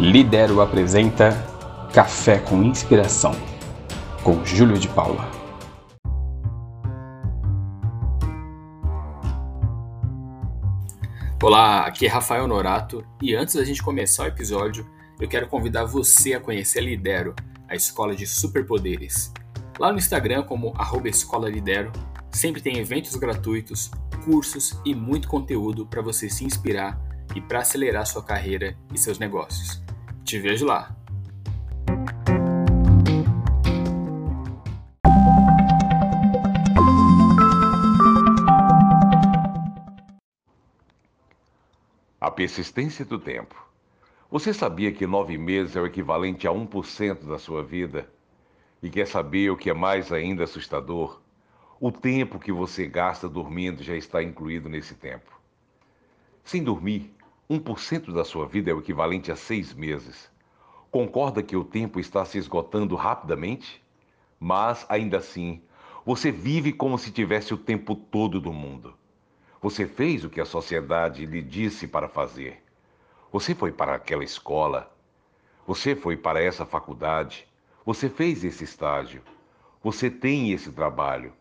Lidero apresenta Café com Inspiração, com Júlio de Paula. Olá, aqui é Rafael Norato e antes da gente começar o episódio, eu quero convidar você a conhecer a Lidero, a escola de superpoderes. Lá no Instagram, como arroba Escola Lidero, sempre tem eventos gratuitos, cursos e muito conteúdo para você se inspirar e para acelerar sua carreira e seus negócios. Te vejo lá! A persistência do tempo. Você sabia que nove meses é o equivalente a 1% da sua vida? E quer saber o que é mais ainda assustador? O tempo que você gasta dormindo já está incluído nesse tempo. Sem dormir, 1% da sua vida é o equivalente a seis meses. Concorda que o tempo está se esgotando rapidamente? Mas, ainda assim, você vive como se tivesse o tempo todo do mundo. Você fez o que a sociedade lhe disse para fazer. Você foi para aquela escola. Você foi para essa faculdade. Você fez esse estágio. Você tem esse trabalho.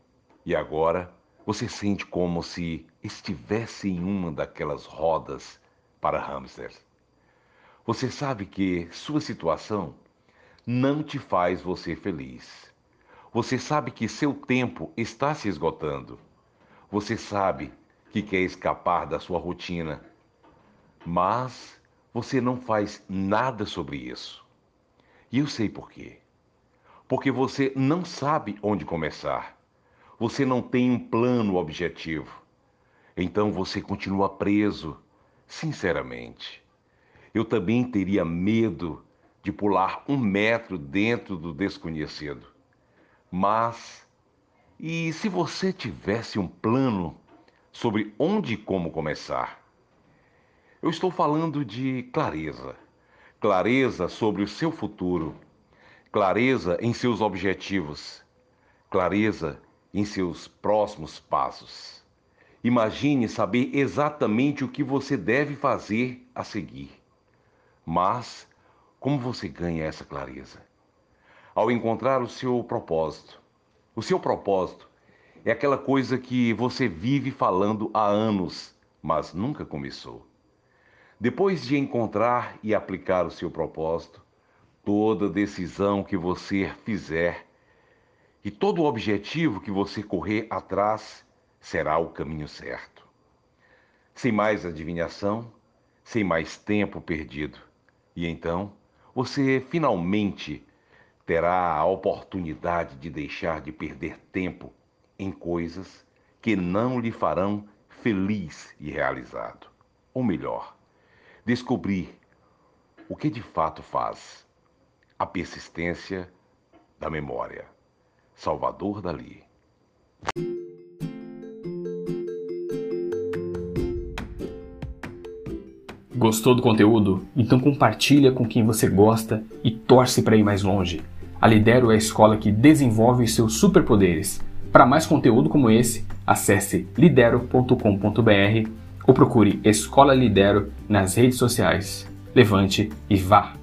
E agora você sente como se estivesse em uma daquelas rodas para hamsters. Você sabe que sua situação não te faz você feliz. Você sabe que seu tempo está se esgotando. Você sabe que quer escapar da sua rotina, mas você não faz nada sobre isso. E eu sei por quê. Porque você não sabe onde começar. Você não tem um plano objetivo. Então você continua preso Sinceramente, eu também teria medo de pular um metro dentro do desconhecido. Mas, e se você tivesse um plano sobre onde e como começar? Eu estou falando de clareza. Clareza sobre o seu futuro. Clareza em seus objetivos. Clareza em seus próximos passos. Imagine saber exatamente o que você deve fazer a seguir. Mas como você ganha essa clareza? Ao encontrar o seu propósito. O seu propósito é aquela coisa que você vive falando há anos, mas nunca começou. Depois de encontrar e aplicar o seu propósito, toda decisão que você fizer e todo objetivo que você correr atrás será o caminho certo. Sem mais adivinhação, sem mais tempo perdido. E então, você finalmente terá a oportunidade de deixar de perder tempo em coisas que não lhe farão feliz e realizado. Ou melhor, descobrir o que de fato faz a persistência da memória. Salvador Dali. Gostou do conteúdo? Então compartilha com quem você gosta e torce para ir mais longe. A Lidero é a escola que desenvolve os seus superpoderes. Para mais conteúdo como esse, acesse lidero.com.br ou procure Escola Lidero nas redes sociais. Levante e vá!